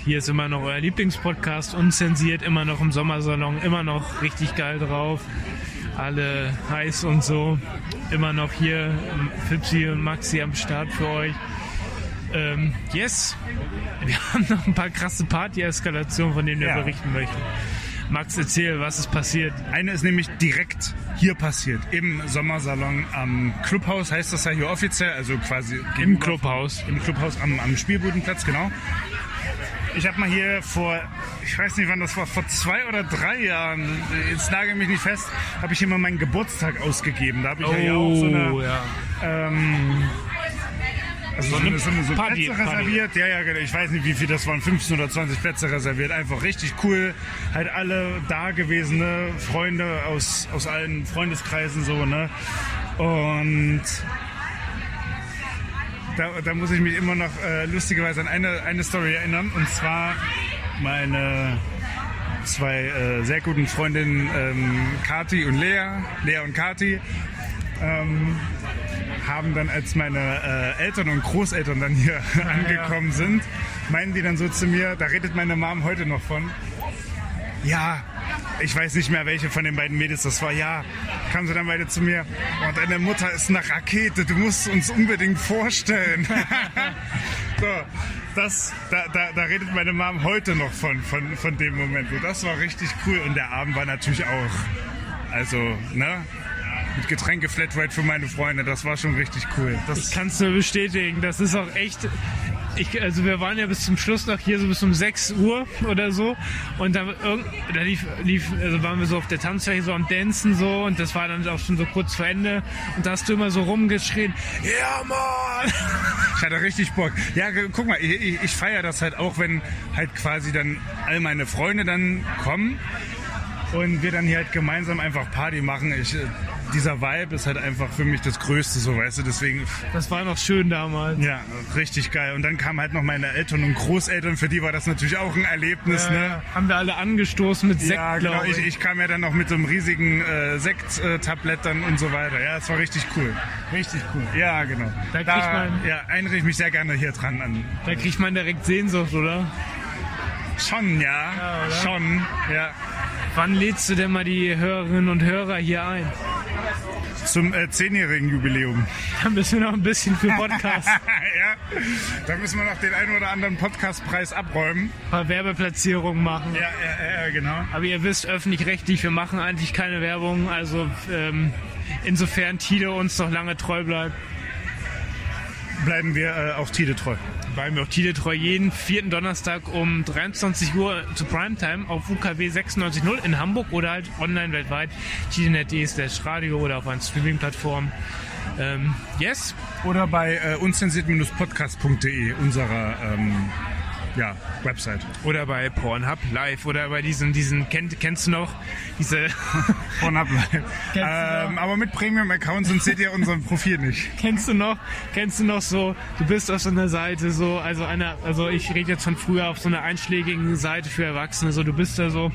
Speaker 3: Hier ist immer noch euer Lieblingspodcast, unzensiert, immer noch im Sommersalon, immer noch richtig geil drauf. Alle heiß und so. Immer noch hier Fipsi und Maxi am Start für euch. Ähm, yes, wir haben noch ein paar krasse Party-Eskalationen, von denen wir
Speaker 2: Ja.
Speaker 3: berichten möchten. Max, erzähl, was ist passiert?
Speaker 2: Eine ist nämlich direkt hier passiert. Im Sommersalon am Clubhaus heißt das ja hier offiziell, also quasi
Speaker 3: Im Clubhaus.
Speaker 2: Im Clubhaus am, am Spielbudenplatz, genau. Ich habe mal hier vor, ich weiß nicht wann das war, vor zwei oder drei Jahren, jetzt nagel mich nicht fest, habe ich hier mal meinen Geburtstag ausgegeben. Da habe ich ja hier auch so eine,
Speaker 3: Oh, ja.
Speaker 2: ähm, also so,
Speaker 3: eine
Speaker 2: so eine so
Speaker 3: Party-
Speaker 2: Plätze
Speaker 3: Party.
Speaker 2: reserviert. Ja, ja, genau. Ich weiß nicht, wie viel das waren. 15 oder 20 Plätze reserviert. Einfach richtig cool. Halt alle dagewesene Freunde aus, aus allen Freundeskreisen so, ne? Und da, da muss ich mich immer noch äh, lustigerweise an eine, eine Story erinnern. Und zwar meine zwei äh, sehr guten Freundinnen ähm, Kati und Lea, Lea und Kati, ähm, haben dann, als meine äh, Eltern und Großeltern dann hier angekommen sind, meinen die dann so zu mir, da redet meine Mom heute noch von, ja, ich weiß nicht mehr, welche von den beiden Mädels das war. Ja, kamen sie dann beide zu mir. Und deine Mutter ist eine Rakete. Du musst uns unbedingt vorstellen. so, das, da, da, da redet meine Mom heute noch von, von, von dem Moment. Das war richtig cool. Und der Abend war natürlich auch, also, ne? Mit Getränke Flatrate für meine Freunde. Das war schon richtig cool. Das,
Speaker 3: Ich kann es nur bestätigen. Das ist auch echt. Ich, also wir waren ja bis zum Schluss noch hier so bis um 6 Uhr oder so und da, irgend, da lief, lief, also waren wir so auf der Tanzfläche so am Dancen so und das war dann auch schon so kurz vor Ende und da hast du immer so rumgeschrien, ja Mann!
Speaker 2: Ich hatte richtig Bock. Ja, guck mal, ich, ich, ich feiere das halt auch, wenn halt quasi dann all meine Freunde dann kommen und wir dann hier halt gemeinsam einfach Party machen. Ich, äh, dieser Vibe ist halt einfach für mich das Größte, so weißt du. Deswegen,
Speaker 3: Das war noch schön damals.
Speaker 2: ja, richtig geil. Und dann kamen halt noch meine Eltern und Großeltern. Für die war das natürlich auch ein Erlebnis, ne?
Speaker 3: Äh, haben wir alle angestoßen mit Sekt,
Speaker 2: Ja, genau.
Speaker 3: glaube
Speaker 2: Ich,
Speaker 3: ich.
Speaker 2: ich kam ja dann noch mit so einem riesigen äh, Sekt-Tablett dann und so weiter. Ja, es war richtig cool. Richtig cool. Ja, genau.
Speaker 3: Da kriegt man-
Speaker 2: ja, erinnere ich mich sehr gerne hier dran an.
Speaker 3: Da kriegt man direkt Sehnsucht, oder?
Speaker 2: Schon, ja.
Speaker 3: Ja?
Speaker 2: Schon, ja.
Speaker 3: Wann lädst du denn mal die Hörerinnen und Hörer hier ein?
Speaker 2: Zum äh, zehnjährigen Jubiläum.
Speaker 3: Da müssen wir noch ein bisschen für Podcast, ein
Speaker 2: ja, da müssen wir noch den einen oder anderen Podcastpreis abräumen.
Speaker 3: paar Werbeplatzierungen machen.
Speaker 2: Ja, ja, ja, genau.
Speaker 3: Aber ihr wisst, öffentlich-rechtlich, wir machen eigentlich keine Werbung. Also ähm, insofern Tide uns noch lange treu bleibt,
Speaker 2: Bleiben wir äh, auch Tide treu.
Speaker 3: Bleiben wir auch Tide treu jeden vierten Donnerstag um 23 Uhr zu Primetime auf UKW 96.0 in Hamburg oder halt online weltweit. Tide.net.de slash Radio oder auf einer Streaming-Plattform. Ähm, yes,
Speaker 2: Oder bei äh, unzensiert-podcast.de, unserer ähm, ja, Website.
Speaker 3: oder bei Pornhub Live oder bei diesen, diesen kennt, kennst du noch diese
Speaker 2: Pornhub Live. ähm, aber mit Premium-Account, sonst seht ihr unser Profil nicht.
Speaker 3: Kennst du noch, kennst du noch so, du bist auf so einer Seite so, also einer, also ich rede jetzt von früher auf so einer einschlägigen Seite für Erwachsene, so du bist da so,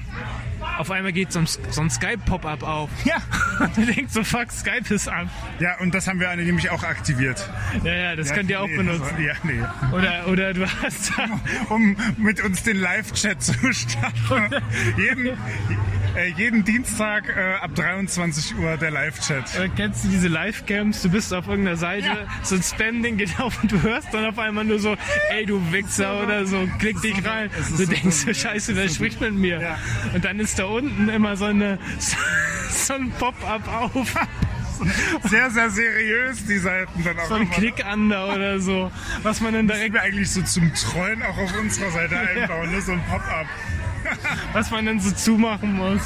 Speaker 3: auf einmal geht so ein, so ein Skype-Pop-up auf.
Speaker 2: Ja.
Speaker 3: Und du denkst so, fuck, Skype ist an.
Speaker 2: Ja, und das haben wir nämlich auch aktiviert.
Speaker 3: Ja, ja, das
Speaker 2: ja,
Speaker 3: könnt ihr auch
Speaker 2: nee,
Speaker 3: benutzen.
Speaker 2: das war- Ja, nee.
Speaker 3: Oder, oder du hast da,
Speaker 2: Um mit uns den Live-Chat zu starten. jeden, äh, jeden Dienstag äh, ab 23 Uhr der Live-Chat.
Speaker 3: äh, kennst du diese Live-Cams, du bist auf irgendeiner Seite,
Speaker 2: Ja.
Speaker 3: so ein Spam-Ding geht auf und du hörst dann auf einmal nur so, ey du Wichser oder so, klick dich rein. Du
Speaker 2: so
Speaker 3: denkst so, scheiße, wer spricht mit mir?
Speaker 2: Ja.
Speaker 3: Und dann ist da unten immer so eine, so ein Pop-up auf,
Speaker 2: Sehr, sehr seriös, die Seiten dann auch
Speaker 3: so ein
Speaker 2: immer.
Speaker 3: Klick-Under oder so, was man dann
Speaker 2: Können
Speaker 3: direkt,
Speaker 2: wir eigentlich so zum Treuen auch auf unserer Seite einbauen, ne? so ein Pop-up.
Speaker 3: was man dann so zumachen muss.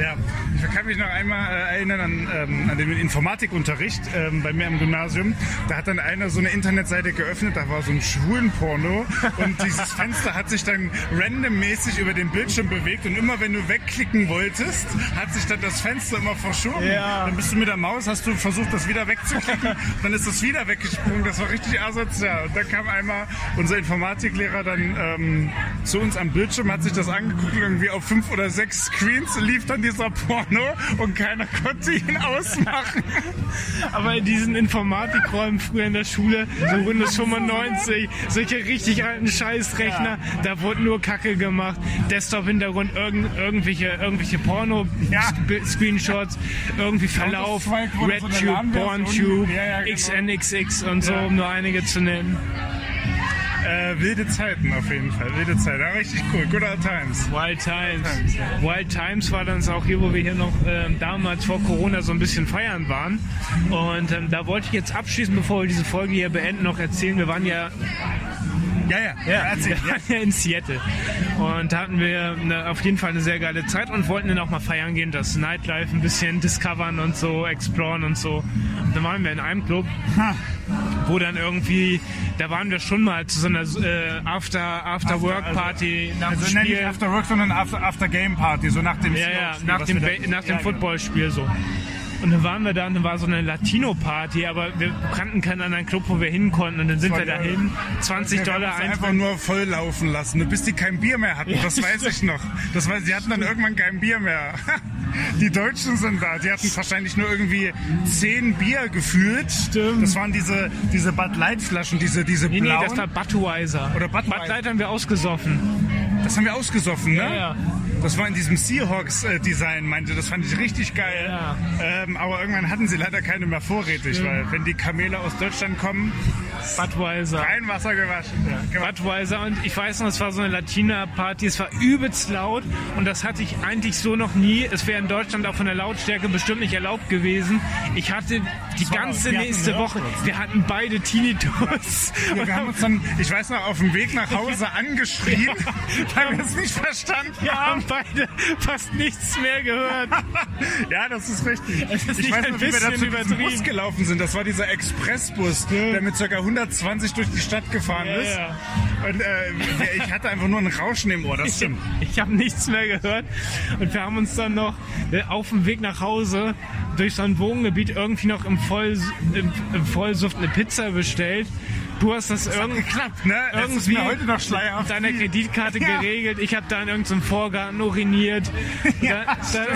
Speaker 2: Ja, ich kann mich noch einmal äh, erinnern an, ähm, an den Informatikunterricht ähm, bei mir im Gymnasium. Da hat dann einer so eine Internetseite geöffnet, da war so ein Schwulenporno und dieses Fenster hat sich dann randommäßig über den Bildschirm bewegt und immer wenn du wegklicken wolltest, hat sich dann das Fenster immer verschoben.
Speaker 3: Ja.
Speaker 2: Dann bist du mit der Maus, hast du versucht, das wieder wegzuklicken, dann ist das wieder weggesprungen. Das war richtig asozial. Und da kam einmal unser Informatiklehrer dann ähm, zu uns am Bildschirm, hat sich das angeguckt, irgendwie auf fünf oder sechs Screens lief dann dieser Porno und keiner konnte ihn ausmachen.
Speaker 3: Aber in diesen Informatikräumen früher in der Schule, so Windows 95, solche richtig alten Scheißrechner, da wurde nur Kacke gemacht. Desktop-Hintergrund, irgend, irgendwelche, irgendwelche
Speaker 2: Ja.
Speaker 3: Porno-Screenshots, irgendwie Verlauf, RedTube. BornTube,
Speaker 2: Ja, ja, genau.
Speaker 3: XNXX und so,
Speaker 2: Ja.
Speaker 3: um nur einige zu nennen.
Speaker 2: Äh, wilde Zeiten auf jeden Fall, wilde Zeiten. Ja, richtig cool, good old times.
Speaker 3: Wild Times. Wild Times war dann auch hier, wo wir hier noch ähm, damals vor Corona so ein bisschen feiern waren. Und ähm, da wollte ich jetzt abschließend, bevor wir diese Folge hier beenden, noch erzählen. Wir waren ja
Speaker 2: Ja, ja, ja, erzähl.
Speaker 3: wir waren ja in Seattle. Und da hatten wir eine, auf jeden Fall eine sehr geile Zeit und wollten dann auch mal feiern gehen, das Nightlife ein bisschen discovern und so, exploren und so. Und dann waren wir in einem Club, wo dann irgendwie, da waren wir schon mal zu so einer äh, After, After Work Party nach
Speaker 2: Also
Speaker 3: dem
Speaker 2: nenn
Speaker 3: Spiel.
Speaker 2: nicht After Work, sondern After, After Game Party, so nach dem
Speaker 3: Ja, ja, nach dem, nach dem
Speaker 2: Ja, genau.
Speaker 3: Footballspiel so. Und dann waren wir da und dann war so eine Latino-Party, aber wir kannten keinen anderen Club, wo wir hin konnten. Und dann sind wir dahin, 20
Speaker 2: Wir haben
Speaker 3: Dollar
Speaker 2: uns einfach nur voll laufen lassen, bis die kein Bier mehr hatten. Das weiß ich noch. Das weiß, die hatten dann irgendwann kein Bier mehr. Die Deutschen sind da. Die hatten wahrscheinlich nur irgendwie zehn Bier gefühlt.
Speaker 3: Stimmt.
Speaker 2: Das waren diese, diese Bud Light Flaschen, diese, diese
Speaker 3: Nee, nee,
Speaker 2: blauen.
Speaker 3: das war Budweiser.
Speaker 2: Oder Budweiser.
Speaker 3: Bud Light haben wir ausgesoffen.
Speaker 2: Das haben wir ausgesoffen, ne?
Speaker 3: Ja, ja.
Speaker 2: Das war in diesem Seahawks-Design, meinte. Das fand ich richtig geil.
Speaker 3: Ja.
Speaker 2: Ähm, aber irgendwann hatten sie leider keine mehr vorrätig, weil wenn die Kamele aus Deutschland kommen,
Speaker 3: Budweiser.
Speaker 2: kein Wasser gewaschen. Ja, gewaschen.
Speaker 3: Budweiser und ich weiß noch, es war so eine Latina-Party, es war übelst laut und das hatte ich eigentlich so noch nie. Es wäre in Deutschland auch von der Lautstärke bestimmt nicht erlaubt gewesen. Ich hatte die
Speaker 2: war-
Speaker 3: ganze nächste Woche, wir hatten beide Tinnitus.
Speaker 2: Ja,
Speaker 3: Und
Speaker 2: wir haben uns dann, ich weiß noch, auf dem Weg nach Hause angeschrien,
Speaker 3: Ja.
Speaker 2: weil wir es nicht verstanden
Speaker 3: wir
Speaker 2: haben.
Speaker 3: Beide fast nichts mehr gehört.
Speaker 2: Ja, das ist richtig.
Speaker 3: Es ist
Speaker 2: ich
Speaker 3: nicht
Speaker 2: weiß noch, wie wir da
Speaker 3: bisschen
Speaker 2: zu diesem. Bus gelaufen sind. Das war dieser Expressbus, der mit ca. 120 durch die Stadt gefahren
Speaker 3: Ja,
Speaker 2: ist.
Speaker 3: ja.
Speaker 2: Und äh, ich hatte einfach nur ein Rauschen im Ohr. Das stimmt.
Speaker 3: Ich habe nichts mehr gehört. Und wir haben uns dann noch äh, auf dem Weg nach Hause durch so ein Wohngebiet irgendwie noch im, Voll, im, im Vollsuft eine Pizza bestellt. Du hast das irgendwie
Speaker 2: geklappt, ne?
Speaker 3: Irgendwie
Speaker 2: heute noch schleierhaft.
Speaker 3: mit deiner Kreditkarte
Speaker 2: Ja.
Speaker 3: geregelt. Ich habe da in irgendeinem Vorgarten uriniert.
Speaker 2: Ja,
Speaker 3: da,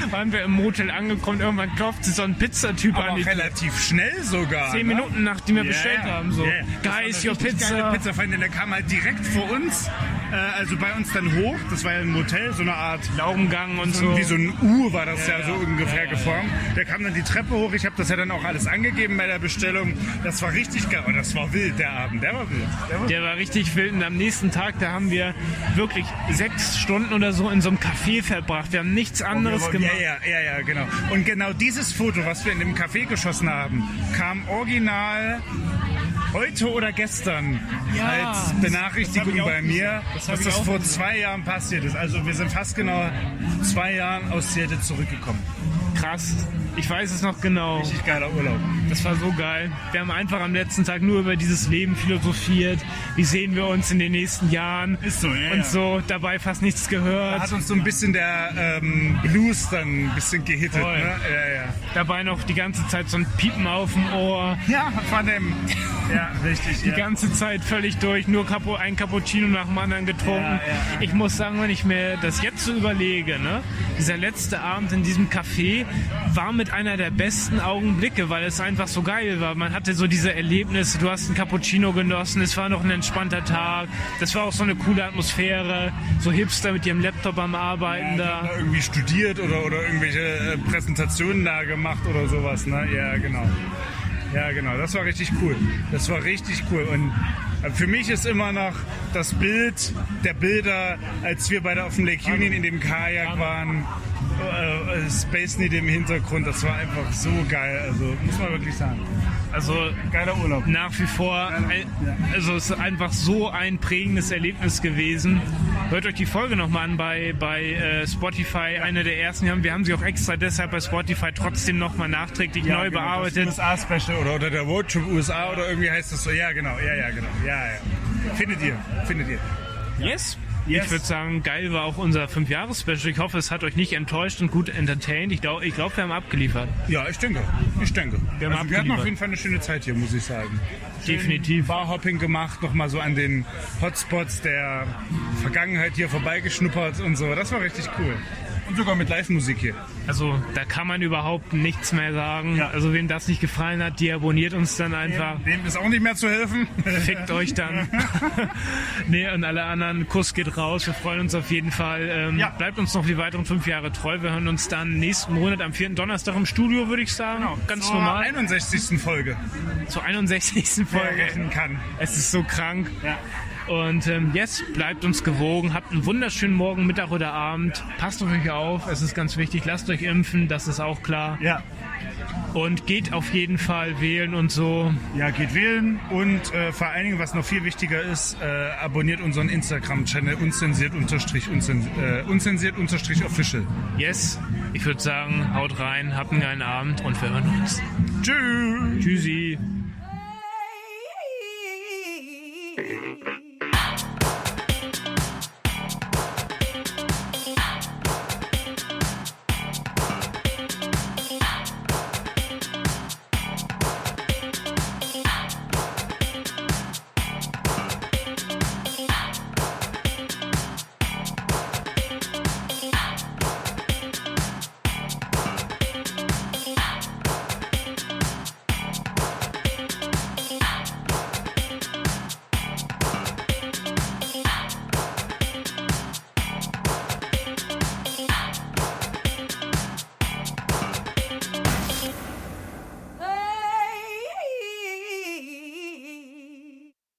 Speaker 3: da waren wir im Motel angekommen. Irgendwann klopft so ein Pizzatyp an die
Speaker 2: relativ schnell sogar.
Speaker 3: Zehn
Speaker 2: ne?
Speaker 3: Minuten nachdem wir
Speaker 2: Ja,
Speaker 3: bestellt haben. So.
Speaker 2: Das war
Speaker 3: Guys, your Pizza.
Speaker 2: Pizzafreundin, der kam halt direkt vor uns also bei uns dann hoch, das war ja ein Motel, so eine Art
Speaker 3: Laugengang und
Speaker 2: so,
Speaker 3: so.
Speaker 2: wie so ein U war das ja,
Speaker 3: Ja,
Speaker 2: so ungefähr
Speaker 3: Ja,
Speaker 2: geformt. Der kam dann die Treppe hoch, ich habe das ja dann auch alles angegeben bei der Bestellung. Das war richtig geil und das war wild, der Abend, der war wild. Der war
Speaker 3: Der war richtig wild und am nächsten Tag, da haben wir wirklich sechs Stunden oder so in so einem Café verbracht. Wir haben nichts anderes
Speaker 2: ja,
Speaker 3: gemacht.
Speaker 2: ja, ja, ja, genau. Und genau dieses Foto, was wir in dem Café geschossen haben, kam original heute oder gestern
Speaker 3: Ja,
Speaker 2: als Benachrichtigung bei mir.
Speaker 3: Das
Speaker 2: dass das vor
Speaker 3: gesehen.
Speaker 2: zwei Jahren passiert ist. Also wir sind fast genau zwei Jahren aus Seattle zurückgekommen.
Speaker 3: Krass. Ich weiß es noch genau.
Speaker 2: Richtig geiler Urlaub.
Speaker 3: Das war so geil. Wir haben einfach am letzten Tag nur über dieses Leben philosophiert. Wie sehen wir uns in den nächsten Jahren?
Speaker 2: Ist so, ja,
Speaker 3: Und so dabei fast nichts
Speaker 2: Da
Speaker 3: gehört.
Speaker 2: hat uns so ein bisschen der ähm, Blues dann ein bisschen gehittet.
Speaker 3: Voll.
Speaker 2: Ne? Ja, ja.
Speaker 3: Dabei noch die ganze Zeit so ein Piepen auf dem Ohr.
Speaker 2: Ja, von dem. Ja, richtig.
Speaker 3: Die
Speaker 2: ja.
Speaker 3: ganze Zeit völlig durch, nur Capo, ein Cappuccino nach dem anderen getrunken.
Speaker 2: Ja, ja.
Speaker 3: Ich muss sagen, wenn ich mir das jetzt so überlege, ne, dieser letzte Abend in diesem Café war mit einer der besten Augenblicke, weil es einfach so geil war. Man hatte so diese Erlebnisse, du hast ein Cappuccino genossen, es war noch ein entspannter Tag, das war auch so eine coole Atmosphäre, so Hipster mit ihrem Laptop am Arbeiten
Speaker 2: Ja,
Speaker 3: da.
Speaker 2: irgendwie studiert oder, oder irgendwelche äh, Präsentationen da gemacht oder sowas, ne? Ja, genau. Ja, genau. Das war richtig cool. Das war richtig cool. Und äh, für mich ist immer noch das Bild der Bilder, als wir beide auf dem Lake Union in dem Kajak waren, Space Needle im Hintergrund, das war einfach so geil. Also, muss man wirklich sagen.
Speaker 3: Also
Speaker 2: Geiler Urlaub.
Speaker 3: nach wie vor, ein- also es ist einfach so ein prägendes Erlebnis gewesen. Hört euch die Folge nochmal an bei, bei äh, Spotify, eine der ersten. Wir haben, wir haben sie auch extra deshalb bei Spotify trotzdem nochmal nachträglich neu
Speaker 2: genau,
Speaker 3: bearbeitet.
Speaker 2: Das USA-Special oder, oder der Roadtrip USA oder irgendwie heißt das so. Ja, genau. Ja, ja, genau. Ja, ja. Findet ihr. Findet ihr.
Speaker 3: Yes.
Speaker 2: Yes.
Speaker 3: Ich würde sagen, geil war auch unser 5-Jahres-Special. Ich hoffe, es hat euch nicht enttäuscht und gut entertained. Ich glaube, ich glaub, wir haben abgeliefert.
Speaker 2: Ja, ich denke. Ich denke.
Speaker 3: Wir haben
Speaker 2: also wir hatten auf jeden Fall eine schöne Zeit hier, muss ich sagen. Schön
Speaker 3: Definitiv.
Speaker 2: Barhopping gemacht, nochmal so an den Hotspots der Vergangenheit hier vorbeigeschnuppert und so. Das war richtig cool. Und sogar mit Live-Musik hier.
Speaker 3: Also da kann man überhaupt nichts mehr sagen.
Speaker 2: Ja.
Speaker 3: Also wem das nicht gefallen hat, die abonniert uns dann einfach.
Speaker 2: Dem ist auch nicht mehr zu helfen.
Speaker 3: Fickt euch dann. nee, und alle anderen, Kuss geht raus. Wir freuen uns auf jeden Fall. Ähm,
Speaker 2: Ja.
Speaker 3: Bleibt uns noch die weiteren fünf Jahre treu. Wir hören uns dann nächsten Monat am vierten Donnerstag im Studio, würde ich sagen. Ganz
Speaker 2: Zur
Speaker 3: normal.
Speaker 2: 61. Folge.
Speaker 3: Zur 61.
Speaker 2: Wer
Speaker 3: Folge.
Speaker 2: rechnen kann.
Speaker 3: Es ist so krank.
Speaker 2: Ja.
Speaker 3: Und ähm, yes, bleibt uns gewogen. Habt einen wunderschönen Morgen, Mittag oder Abend. Passt auf euch auf. Es ist ganz wichtig. Lasst euch impfen. Das ist auch klar.
Speaker 2: Ja.
Speaker 3: Und geht auf jeden Fall wählen und so.
Speaker 2: Ja, geht wählen und äh, vor allen Dingen, was noch viel wichtiger ist, äh, abonniert unseren Instagram-Channel unzensiert unterstrich äh, unzensiert unterstrich official.
Speaker 3: Yes, ich würde sagen, haut rein, habt einen geilen Abend und wir hören uns.
Speaker 2: Tschüss.
Speaker 3: Tschüssi.
Speaker 1: Hey.